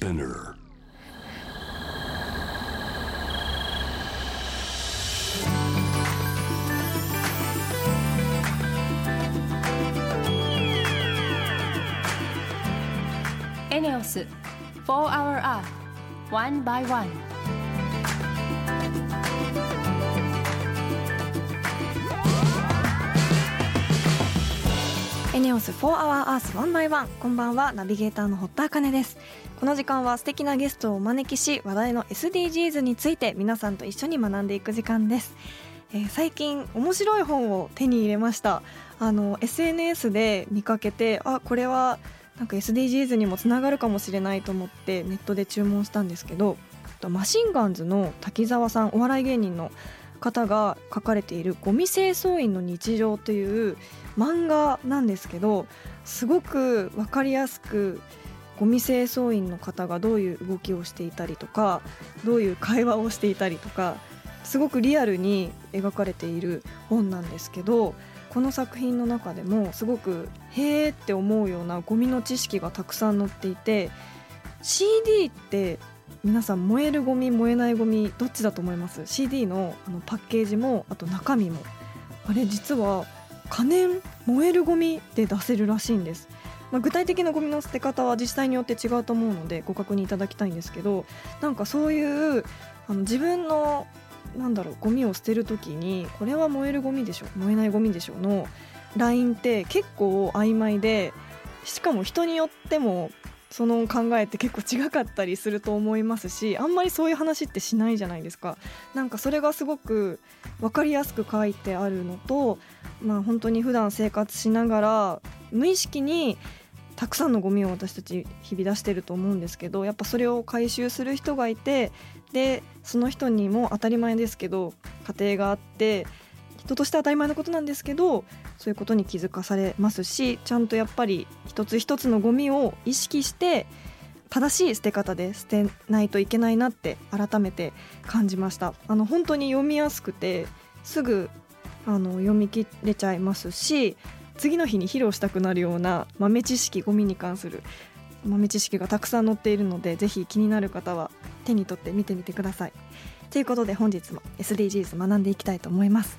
Spinner. ENEOS 4 Hour Earth One by One ネオス4 Hour Earth 1 by 1こんばんはナビゲーターの堀田茜です。この時間は素敵なゲストをお招きし話題の SDGs について皆さんと一緒に学んでいく時間です、えー最近面白い本を手に入れました。あの SNS で見かけてあこれはなんか SDGs にもつながるかもしれないと思ってネットで注文したんですけどマシンガンズの滝沢さんお笑い芸人の方が書かれている「ゴミ清掃員の日常」という漫画なんですけどすごく分かりやすくゴミ清掃員の方がどういう動きをしていたりとかどういう会話をしていたりとかすごくリアルに描かれている本なんですけどこの作品の中でもすごくへーって思うようなゴミの知識がたくさん載っていて CD って皆さん燃えるゴミ燃えないゴミどっちだと思います？CD のあのパッケージもあと中身も。あれ実は可燃燃えるゴミで出せるらしいんです、まあ、具体的なゴミの捨て方は自治体によって違うと思うのでご確認いただきたいんですけどなんかそういうあの自分のなんだろうゴミを捨てる時にこれは燃えるゴミでしょ燃えないゴミでしょのラインって結構曖昧でしかも人によってもその考えって結構違かったりすると思いますしあんまりそういう話ってしないじゃないですか。なんかそれがすごく分かりやすく書いてあるのとまあ本当に普段生活しながら無意識にたくさんのゴミを私たち日々出してると思うんですけどやっぱそれを回収する人がいてでその人にも当たり前ですけど家庭があって人として当たり前のことなんですけどそういうことに気づかされますしちゃんとやっぱり一つ一つのゴミを意識して正しい捨て方で捨てないといけないなって改めて感じました。あの本当に読みやすくてすぐあの読み切れちゃいますし次の日に披露したくなるような豆知識ゴミに関する豆知識がたくさん載っているのでぜひ気になる方は手に取って見てみてください。ということで本日も SDGs 学んでいきたいと思います。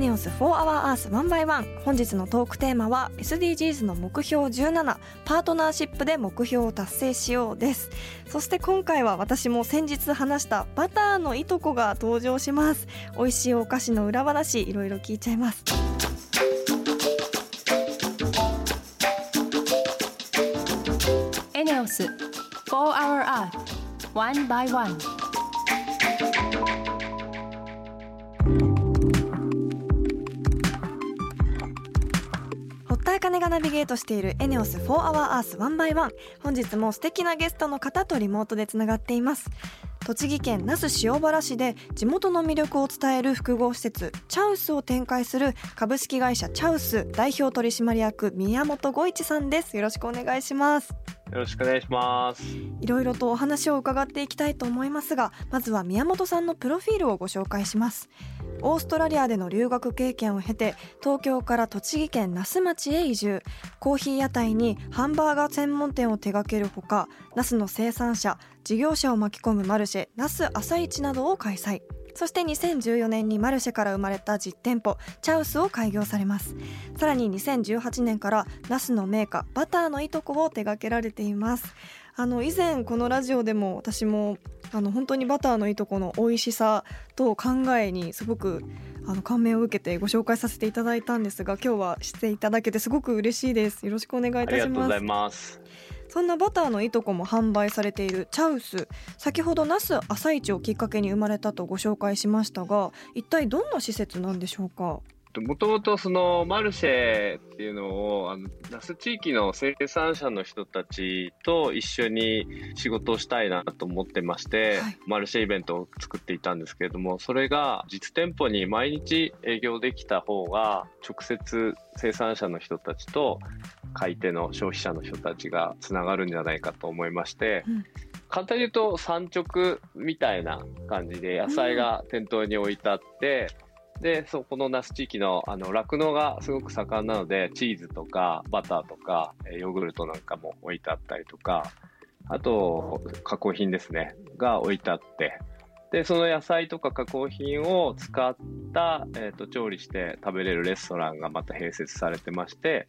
ネオス4 Hour Earth 1 by 本日のトークテーマは SDGs の目標17パートナーシップで目標を達成しようです。そして今回は私も先日話したバターのいとこが登場します。美味しいお菓子の裏話いろいろ聞いちゃいます。エネオス4 Hour Earth 1 by 1茜がナビゲートしているエネオス4 Hour Earth 1 by 1本日も素敵なゲストの方とリモートでつながっています栃木県那須塩原市で地元の魅力を伝える複合施設チャウスを展開する株式会社チャウス代表取締役宮本五一さんですよろしくお願いしますよろしくお願いします。いろいろとお話を伺っていきたいと思いますがまずは宮本さんのプロフィールをご紹介します。オーストラリアでの留学経験を経て東京から栃木県那須町へ移住。コーヒー屋台にハンバーガー専門店を手掛けるほか那須の生産者事業者を巻き込むマルシェ那須朝市などを開催。そして2014年にマルシェから生まれた実店舗チャウスを開業されます。さらに2018年からナスのメーカーバターのいとこを手掛けられています。あの以前このラジオでも私もあの本当にバターのいとこの美味しさと考えにすごくあの感銘を受けてご紹介させていただいたんですが今日はしていただけてすごく嬉しいです。よろしくお願いいたします。そんなバターのいとこも販売されているチャウス。先ほど那須朝市をきっかけに生まれたとご紹介しましたが一体どんな施設なんでしょうか？もともとそのマルシェっていうのをあの那須地域の生産者の人たちと一緒に仕事をしたいなと思ってまして、はい、マルシェイベントを作っていたんですけれどもそれが実店舗に毎日営業できた方が直接生産者の人たちと買い手の消費者の人たちがつながるんじゃないかと思いまして、うん、簡単に言うと産直みたいな感じで野菜が店頭に置いてあって、うん、でそこの那須地域の酪農がすごく盛んなのでチーズとかバターとかヨーグルトなんかも置いてあったりとかあと加工品ですねが置いてあってでその野菜とか加工品を使った、えーと調理して食べれるレストランがまた併設されてまして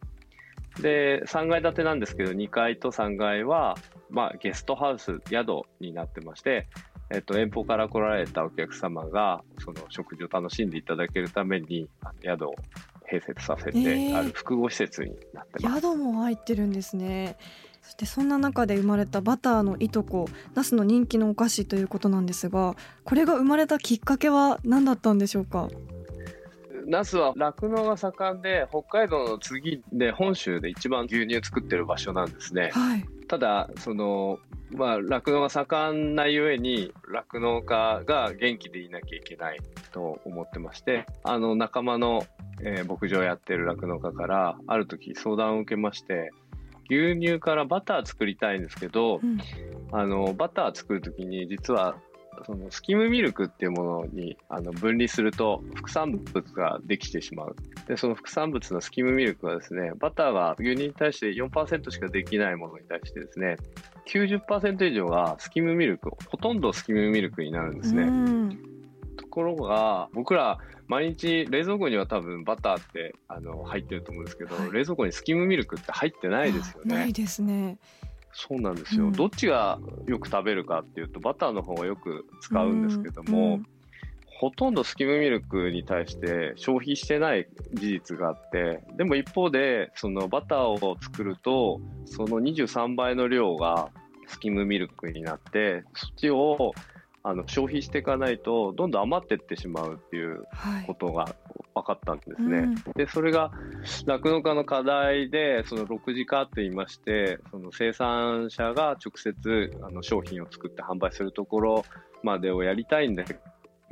で、3階建てなんですけど、2階と3階は、まあ、ゲストハウス、宿になってまして、えっと、遠方から来られたお客様が、その食事を楽しんでいただけるために、宿を併設させて、ある複合施設になってます。宿も入ってるんですね。そしてそんな中で生まれたバターのいとこ、ナスの人気のお菓子ということなんですが、これが生まれたきっかけは何だったんでしょうか？那須は酪農が盛んで北海道の次で本州で一番牛乳作ってる場所なんですね。はい、ただそのまあ酪農が盛んなゆえに酪農家が元気でいなきゃいけないと思ってましてあの仲間の、えー、牧場やってる酪農家からある時相談を受けまして牛乳からバター作りたいんですけど、うん、あのバター作る時に実はそのスキムミルクっていうものにあの分離すると副産物ができてしまう。で、その副産物のスキムミルクはですね、バターが牛乳に対して4%しかできないものに対してですね、90%以上がスキムミルク、ほとんどスキムミルクになるんですね。ところが、僕ら毎日冷蔵庫には多分バターってあの入ってると思うんですけど、はい、冷蔵庫にスキムミルクって入ってないですよね。ないですね。そうなんですよ、うん、どっちがよく食べるかっていうとバターの方がよく使うんですけども、うんうん、ほとんどスキムミルクに対して消費してない事実があってでも一方でそのバターを作るとその23倍の量がスキムミルクになってそっちをあの消費していかないとどんどん余っていってしまうっていうことが分かったんですね。うん、でそれが酪農家の課題でその6次化って言いましてその生産者が直接あの商品を作って販売するところまでをやりたいんだけ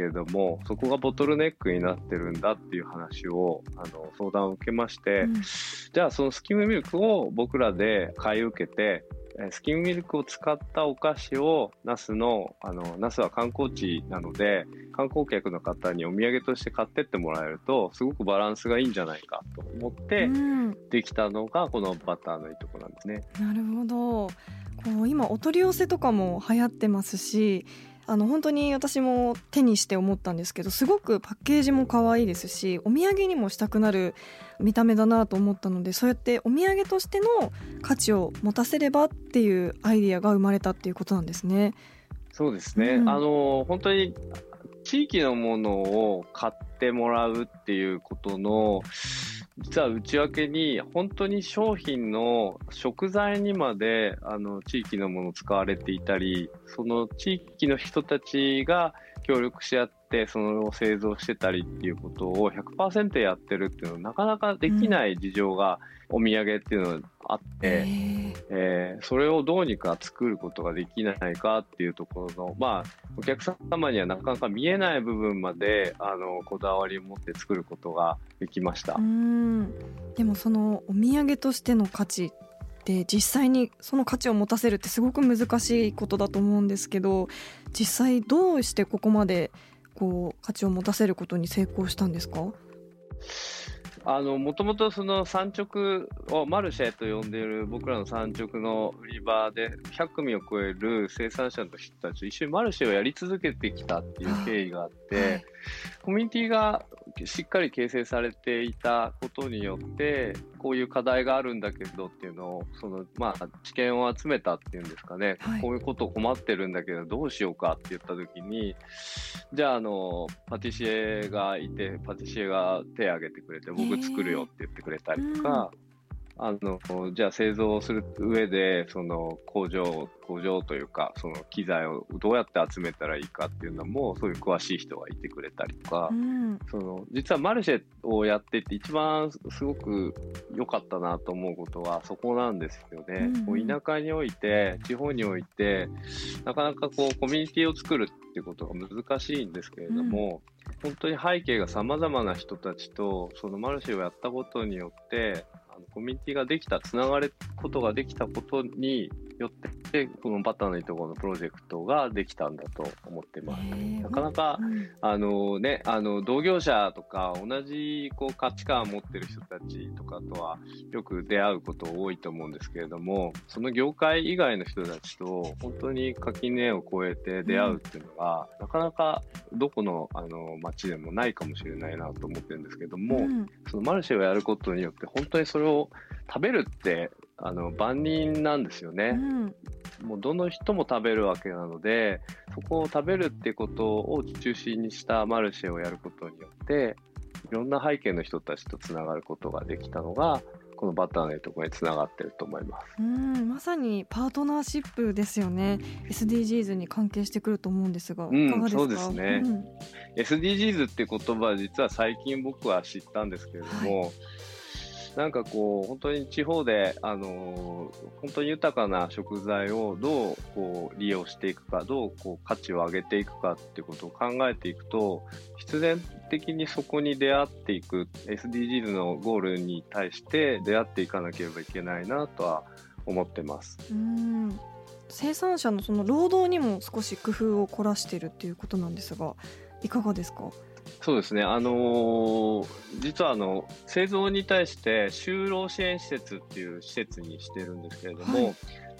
れどもそこがボトルネックになってるんだっていう話をあの相談を受けまして、うん、じゃあそのスキムミルクを僕らで買い受けてスキムミルクを使ったお菓子を那須の、あの、那須は観光地なので、観光客の方にお土産として買ってってもらえると、すごくバランスがいいんじゃないかと思って、できたのがこのバターのいいとこなんですね。なるほど。こう今お取り寄せとかも流行ってますしあの本当に私も手にして思ったんですけどすごくパッケージも可愛いですしお土産にもしたくなる見た目だなと思ったのでそうやってお土産としての価値を持たせればっていうアイディアが生まれたっていうことなんですね。そうですね、うん、あの本当に地域のものを買ってもらうっていうことの実は内訳に本当に商品の食材にまであの地域のもの使われていたりその地域の人たちが協力し合ってそのを製造してたりっていうことを100%やってるっていうのはなかなかできない事情がお土産っていうのはあって、うん、えー、それをどうにか作ることができないかっていうところのまあお客様にはなかなか見えない部分まであのこだわりを持って作ることができました。でもそのお土産としての価値で実際にその価値を持たせるってすごく難しいことだと思うんですけど実際どうしてここまでこう価値を持たせることに成功したんですか？あの、もともとその産直をマルシェと呼んでいる僕らの産直の売り場で100組を超える生産者の人たちと一緒にマルシェをやり続けてきたっていう経緯があって、はい、コミュニティがしっかり形成されていたことによって、こういう課題があるんだけどっていうのを、その、まあ、知見を集めたっていうんですかね、はい、こういうことを困ってるんだけど、どうしようかって言ったときに、じゃあ、あの、パティシエがいて、パティシエが手を挙げてくれて、僕作るよって言ってくれたりとか、あの、じゃあ製造する上で、その工場、工場というか、その機材をどうやって集めたらいいかっていうのも、そういう詳しい人がいてくれたりとか、うん、その、実はマルシェをやってて一番すごく良かったなと思うことはそこなんですよね。うん田舎において、地方において、なかなかこうコミュニティを作るっていうことが難しいんですけれども、うん、本当に背景が様々な人たちと、そのマルシェをやったことによって、コミュニティができた、つながることができたことによって、このバターのいところのプロジェクトができたんだと思ってます。なかなか、あのね、あの、同業者とか同じこう価値観を持ってる人たちとかとはよく出会うこと多いと思うんですけれども、その業界以外の人たちと本当に垣根を越えて出会うっていうのが、うん、なかなかどこのあの街でもないかもしれないなと思ってるんですけども、うん、そのマルシェをやることによって本当にそれを食べるってあの万人なんですよね、うん、もうどの人も食べるわけなのでそこを食べるってことを中心にしたマルシェをやることによっていろんな背景の人たちとつながることができたのがこのバターのところにつながってると思います。うん。まさにパートナーシップですよね。SDGs に関係してくると思うんですが、うん、そうですね、うん、SDGs って言葉実は最近僕は知ったんですけれども、はいなんかこう、本当に地方で、あの本当に豊かな食材をどうこう利用していくか、どうこう価値を上げていくかってことを考えていくと、必然的にそこに出会っていく、SDGs のゴールに対して出会っていかなければいけないなとは思ってます。うん生産者のその労働にも少し工夫を凝らしているっていうことなんですが、いかがですか？そうですね、あのー、実はあの製造に対して就労支援施設っていう施設にしてるんですけれども、はい、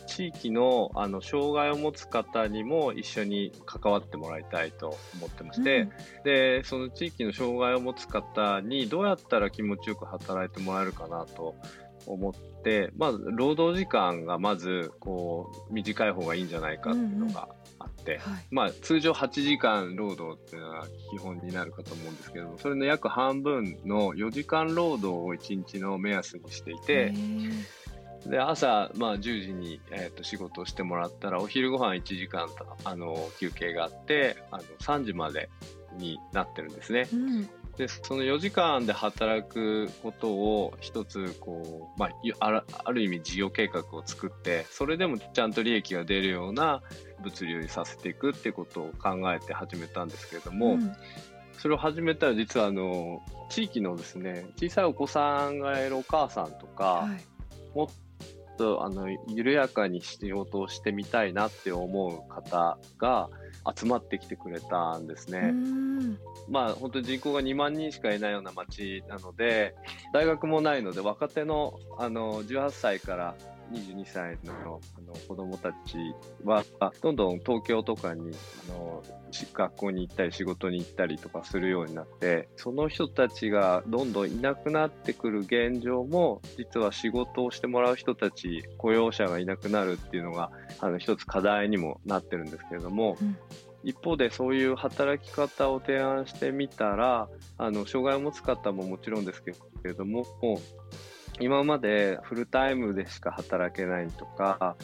地域のあの障害を持つ方にも一緒に関わってもらいたいと思ってまして、うん、でその地域の障害を持つ方にどうやったら気持ちよく働いてもらえるかなと思って、まあ、労働時間がまずこう短い方がいいんじゃないかっていうのがあって、はい、まあ、通常8時間労働っていうのが基本になるかと思うんですけどもそれの約半分の4時間労働を1日の目安にしていてで朝、まあ、10時に、えー、と仕事をしてもらったらお昼ご飯1時間あの休憩があってあの3時までになってるんですね。うんで、その4時間で働くことを一つ、こう、まあ、ある意味事業計画を作って、それでもちゃんと利益が出るような物流にさせていくってことを考えて始めたんですけれども、うん、それを始めたら実はあの地域のですね小さいお子さんがいるお母さんとか、はい、もっとあの緩やかに仕事をしてみたいなって思う方が集まってきてくれたんですね。まあ本当に人口が2万人しかいないような町なので大学もないので若手のあの18歳から22歳のあの子供たちは、どんどん東京とかにあの学校に行ったり仕事に行ったりとかするようになって、その人たちがどんどんいなくなってくる現状も、実は仕事をしてもらう人たち、雇用者がいなくなるっていうのが、あの一つ課題にもなってるんですけれども、うん。一方でそういう働き方を提案してみたら、あの、障害を持つ方ももちろんですけれども、今までフルタイムでしか働けないとか、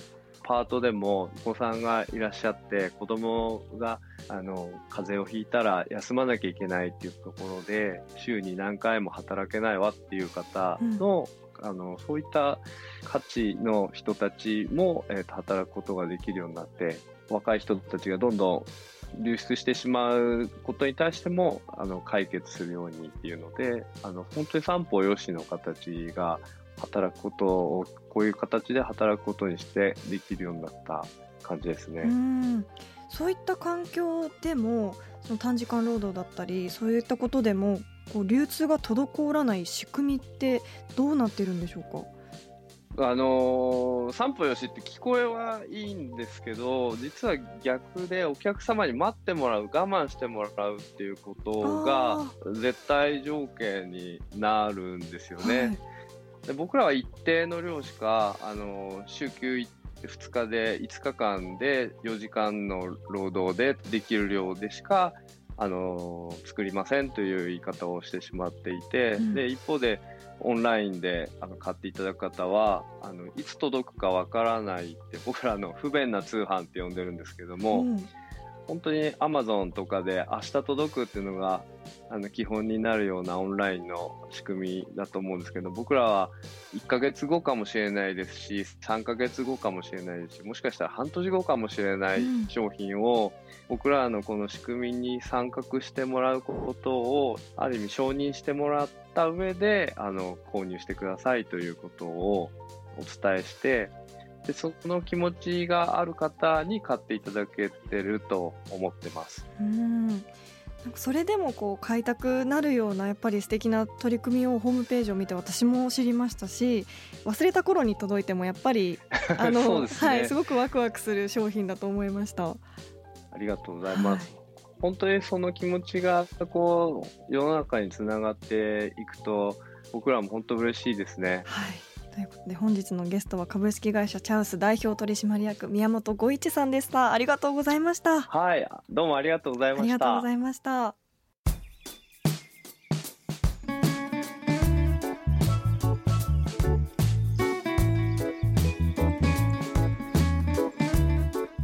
パートでもお子さんがいらっしゃって子供があの風邪をひいたら休まなきゃいけないっていうところで週に何回も働けないわっていう方のうん、あのそういった価値の人たちも、えー、と働くことができるようになって若い人たちがどんどん流出してしまうことに対してもあの解決するようにっていうのであの本当に三方よしの形が働くことをこういう形で働くことにしてできるようになった感じですね。うんそういった環境でもその短時間労働だったりそういったことでもこう流通が滞らない仕組みってどうなってるんでしょうか？あのー、散歩よしって聞こえはいいんですけど実は逆でお客様に待ってもらう我慢してもらうっていうことが絶対条件になるんですよね。はい、で僕らは一定の量しか、あのー、週休2日で5日間で4時間の労働でできる量でしかあのー、作りませんという言い方をしてしまっていて、うん、で一方でオンラインであの買っていただく方はあのいつ届くかわからないって僕らの不便な通販って呼んでるんですけども、うん、本当にアマゾンとかで明日届くっていうのがあの基本になるようなオンラインの仕組みだと思うんですけど僕らは1ヶ月後かもしれないですし3ヶ月後かもしれないですしもしかしたら半年後かもしれない商品を、僕らのこの仕組みに参画してもらうことをある意味承認してもらった上であの購入してくださいということをお伝えしてでその気持ちがある方に買っていただけてると思ってます。うんそれでもこう買いたくなるようなやっぱり素敵な取り組みをホームページを見て私も知りましたし忘れた頃に届いてもやっぱりあの、ね、はい、すごくワクワクする商品だと思いました。ありがとうございます。はい、本当にその気持ちがこう世の中につながっていくと僕らも本当嬉しいですね。はい。ということで本日のゲストは株式会社チャウス代表取締役宮本五一さんでした。ありがとうございました。はい。どうもありがとうございました。ありがとうございました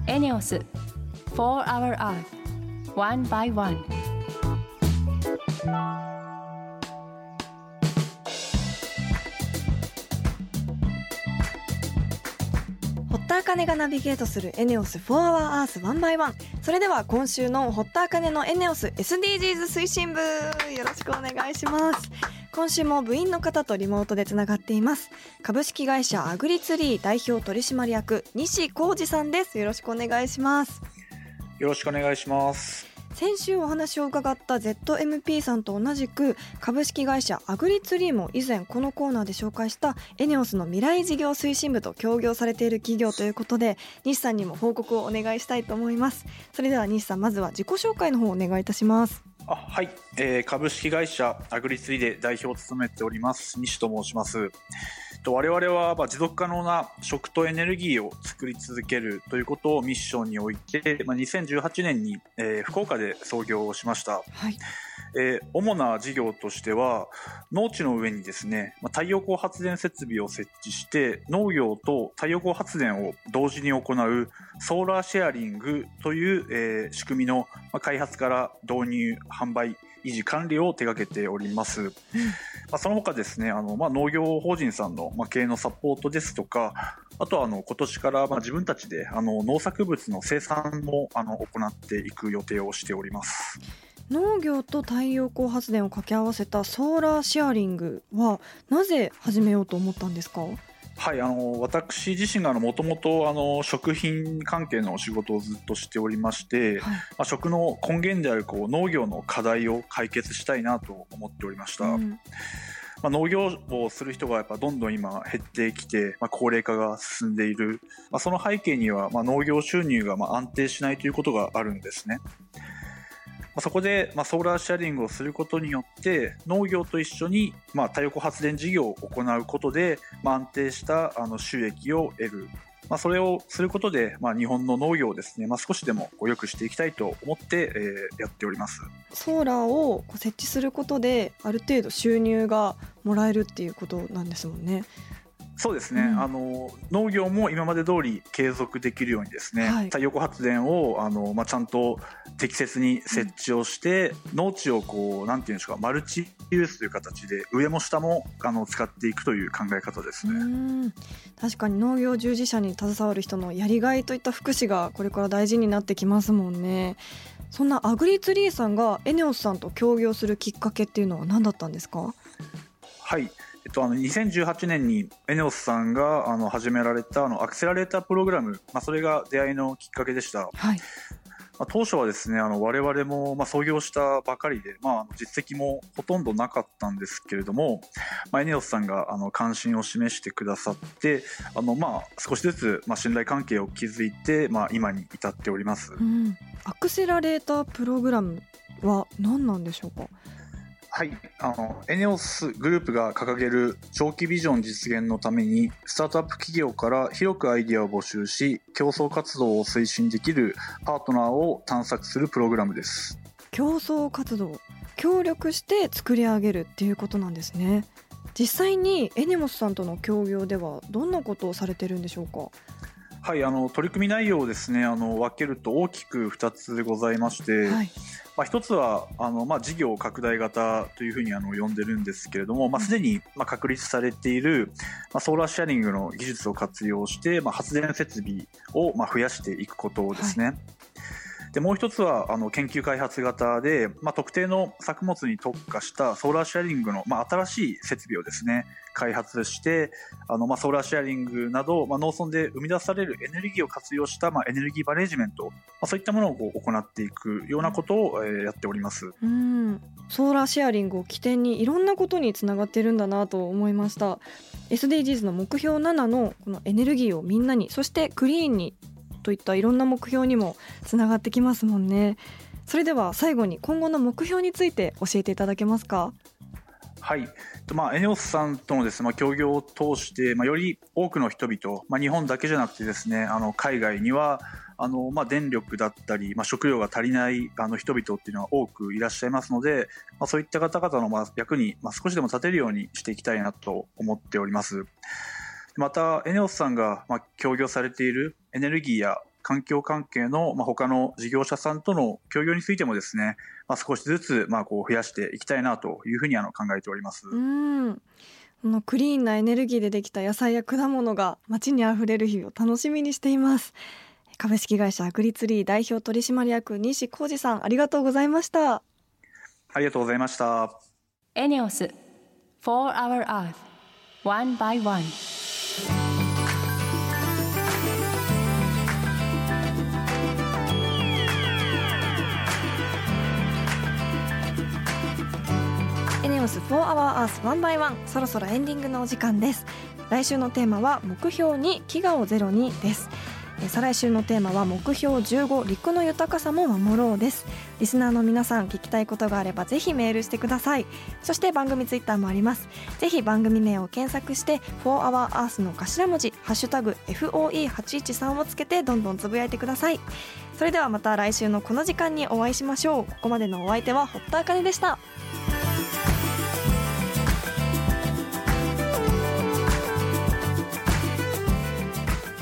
エネオス For Our Earth One by One. 堀田茜がナビゲートするエネオス4 Our Earth One by One それでは今週の堀田茜のエネオス SDGs 推進部よろしくお願いします。今週も部員の方とリモートでつながっています。株式会社アグリツリー代表取締役西浩二さんです。よろしくお願いします。よろしくお願いします。先週お話を伺った ZMP さんと同じく株式会社アグリツリーも以前このコーナーで紹介したエネオスの未来事業推進部と協業されている企業ということで西さんにも報告をお願いしたいと思います。それでは西さんまずは自己紹介の方をお願いいたします。あはい、えー、株式会社アグリツリーで代表を務めております西と申しますと我々はま持続可能な食とエネルギーを作り続けるということをミッションにおいて、まあ、2018年に、え、福岡で創業をしました。はいえー、主な事業としては農地の上にですね、ま、太陽光発電設備を設置して農業と太陽光発電を同時に行うソーラーシェアリングという、えー、仕組みの開発から導入販売維持管理を手掛けております。まあ、その他ですね、あの、まあ、農業法人さんの、まあ、経営のサポートですとか、あとはあの今年からまあ自分たちであの農作物の生産もあの行っていく予定をしております。農業と太陽光発電を掛け合わせたソーラーシェアリングはなぜ始めようと思ったんですか？はい、あの私自身がもともと食品関係のお仕事をずっとしておりまして、はい、まあ、食の根源であるこう農業の課題を解決したいなと思っておりました。うんまあ、農業をする人がやっぱどんどん今減ってきて、まあ、高齢化が進んでいる、まあ、その背景にはまあ農業収入がまあ安定しないということがあるんですね。まあ、そこで、まあ、ソーラーシェアリングをすることによって農業と一緒に、まあ、太陽光発電事業を行うことで、まあ、安定したあの収益を得る。まあ、それをすることで、まあ、日本の農業をですね、まあ、少しでも良くしていきたいと思って、えー、やっておりますソーラーを設置することである程度収入がもらえるっていうことなんですもんね。そうですね、うん、あの農業も今まで通り継続できるようにですね、はい、太陽光発電をあの、まあ、ちゃんと適切に設置をして、うん、農地をこうなんていうんでしょうかマルチユースという形で上も下もあの使っていくという考え方ですね。確かに農業従事者に携わる人のやりがいといった福祉がこれから大事になってきますもんね。そんなアグリツリーさんがエネオスさんと協業するきっかけっていうのは何だったんですか？はいえっと、あの2018年にエネオスさんがあの始められたあのアクセラレータープログラム、まあ、それが出会いのきっかけでした。はい。まあ、当初はですね、あの我々もまあ創業したばかりで、まあ、実績もほとんどなかったんですけれども、まあ、エネオスさんがあの関心を示してくださって、あのまあ少しずつまあ信頼関係を築いて、まあ、今に至っております、うん、アクセラレータープログラムは何なんでしょうか？はい、あのエネオスグループが掲げる長期ビジョン実現のためにスタートアップ企業から広くアイデアを募集し競争活動を推進できるパートナーを探索するプログラムです。競争活動。協力して作り上げるっていうことなんですね。実際にエネモスさんとの協業ではどんなことをされてるんでしょうか？はい、あの取り組み内容をですねあの分けると大きく2つございまして、はい、まあ、1つはあの、まあ、事業拡大型というふうにあの呼んでるんですけれども、まあ、すでに、まあ、確立されている、まあ、ソーラーシェアリングの技術を活用して、まあ、発電設備を、まあ、増やしていくことですね。はいでもう一つはあの研究開発型で、まあ、特定の作物に特化したソーラーシェアリングの、まあ、新しい設備をですね開発してあの、まあ、ソーラーシェアリングなど、まあ、農村で生み出されるエネルギーを活用した、まあ、エネルギーマネジメント、まあ、そういったものをこう行っていくようなことを、えー、やっております。うん。ソーラーシェアリングを起点にいろんなことにつながってるんだなと思いました。SDGs の目標7のこのエネルギーをみんなにそしてクリーンにといったいろんな目標にもつながってきますもんね。それでは最後に今後の目標について教えていただけますか？はい、まあ、エネオスさんとのです、ね、まあ、協業を通して、まあ、より多くの人々、まあ、日本だけじゃなくてですねあの海外にはあの、まあ、電力だったり、まあ、食料が足りないあの人々っていうのは多くいらっしゃいますので、まあ、そういった方々のまあ役に、まあ、少しでも立てるようにしていきたいなと思っております。また、エネオスさんがまあ協業されているエネルギーや環境関係の、まあ、他の事業者さんとの協業についてもですね、まあ、少しずつ、まあ、こう増やしていきたいなというふうにあの考えております。うん。このクリーンなエネルギーでできた野菜や果物が街にあふれる日を楽しみにしています。株式会社アグリツリー代表取締役西浩二さんありがとうございました。ありがとうございました。エネオス For Our Earth One by One オス4 Hour Earth 1 by 1そろそろエンディングのお時間です。来週のテーマは目標に飢餓をゼロにです。再来週のテーマは目標15陸の豊かさも守ろうです。リスナーの皆さん聞きたいことがあればぜひメールしてください。そして番組ツイッターもあります。ぜひ番組名を検索して4 Hour Earth の頭文字ハッシュタグ FOE813 をつけてどんどんつぶやいてください。それではまた来週のこの時間にお会いしましょう。ここまでのお相手は堀田茜でした。